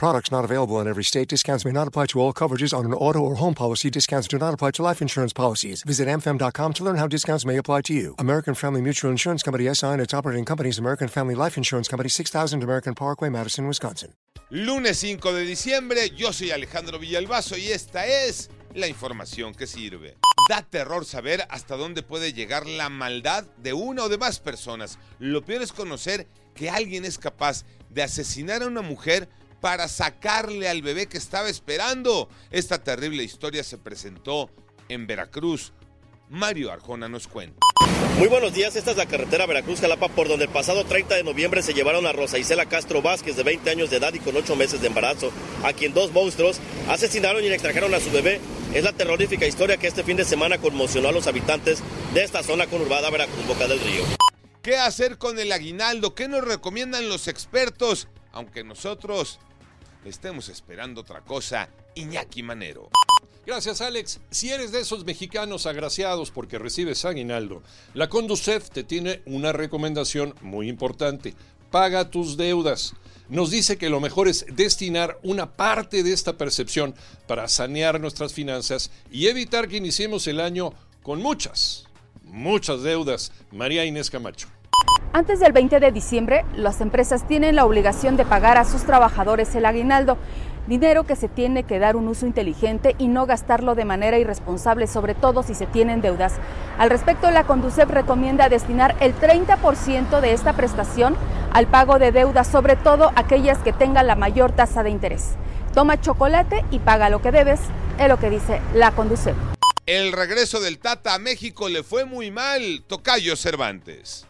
Products not available in every state. Discounts may not apply to all coverages on an auto or home policy. Discounts do not apply to life insurance policies. Visit amfam.com to learn how discounts may apply to you. American Family Mutual Insurance Company SI and its operating companies American Family Life Insurance Company 6000 American Parkway, Madison, Wisconsin. Lunes 5 de diciembre, yo soy Alejandro Villalbazo y esta es la información que sirve. Da terror saber hasta dónde puede llegar la maldad de una o de más personas. Lo peor es conocer que alguien es capaz de asesinar a una mujer para sacarle al bebé que estaba esperando. Esta terrible historia se presentó en Veracruz. Mario Arjona nos cuenta. Muy buenos días, esta es la carretera Veracruz-Jalapa por donde el pasado 30 de noviembre se llevaron a Rosa Isela Castro Vázquez de 20 años de edad y con 8 meses de embarazo, a quien dos monstruos asesinaron y le extrajeron a su bebé. Es la terrorífica historia que este fin de semana conmocionó a los habitantes de esta zona conurbada Veracruz-Boca del Río. ¿Qué hacer con el aguinaldo? ¿Qué nos recomiendan los expertos? Aunque nosotros estemos esperando otra cosa, Iñaki Manero. Gracias, Alex. Si eres de esos mexicanos agraciados porque recibes aguinaldo, la Conducef te tiene una recomendación muy importante. Paga tus deudas. Nos dice que lo mejor es destinar una parte de esta percepción para sanear nuestras finanzas y evitar que iniciemos el año con muchas, muchas deudas. María Inés Camacho. Antes del 20 de diciembre, las empresas tienen la obligación de pagar a sus trabajadores el aguinaldo, dinero que se tiene que dar un uso inteligente y no gastarlo de manera irresponsable, sobre todo si se tienen deudas. Al respecto, la Conducef recomienda destinar el 30% de esta prestación al pago de deudas, sobre todo aquellas que tengan la mayor tasa de interés. Toma chocolate y paga lo que debes, es lo que dice la Conducef. El regreso del Tata a México le fue muy mal, Tocayo Cervantes.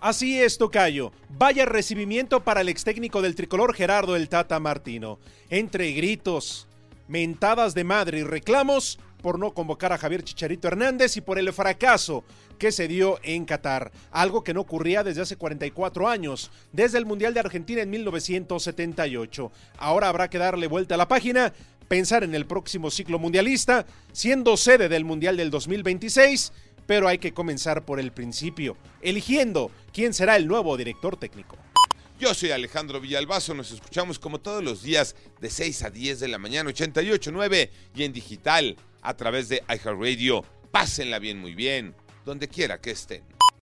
Así es, Tocayo. Vaya recibimiento para el ex técnico del tricolor Gerardo el Tata Martino. Entre gritos, mentadas de madre y reclamos por no convocar a Javier Chicharito Hernández y por el fracaso que se dio en Qatar, algo que no ocurría desde hace 44 años, desde el Mundial de Argentina en 1978. Ahora habrá que darle vuelta a la página, pensar en el próximo ciclo mundialista, siendo sede del Mundial del 2026 pero hay que comenzar por el principio, eligiendo quién será el nuevo director técnico. Yo soy Alejandro Villalbazo, nos escuchamos como todos los días de 6 a 10 de la mañana, 88.9 y en digital a través de iHeartRadio. Pásenla bien, muy bien, donde quiera que estén.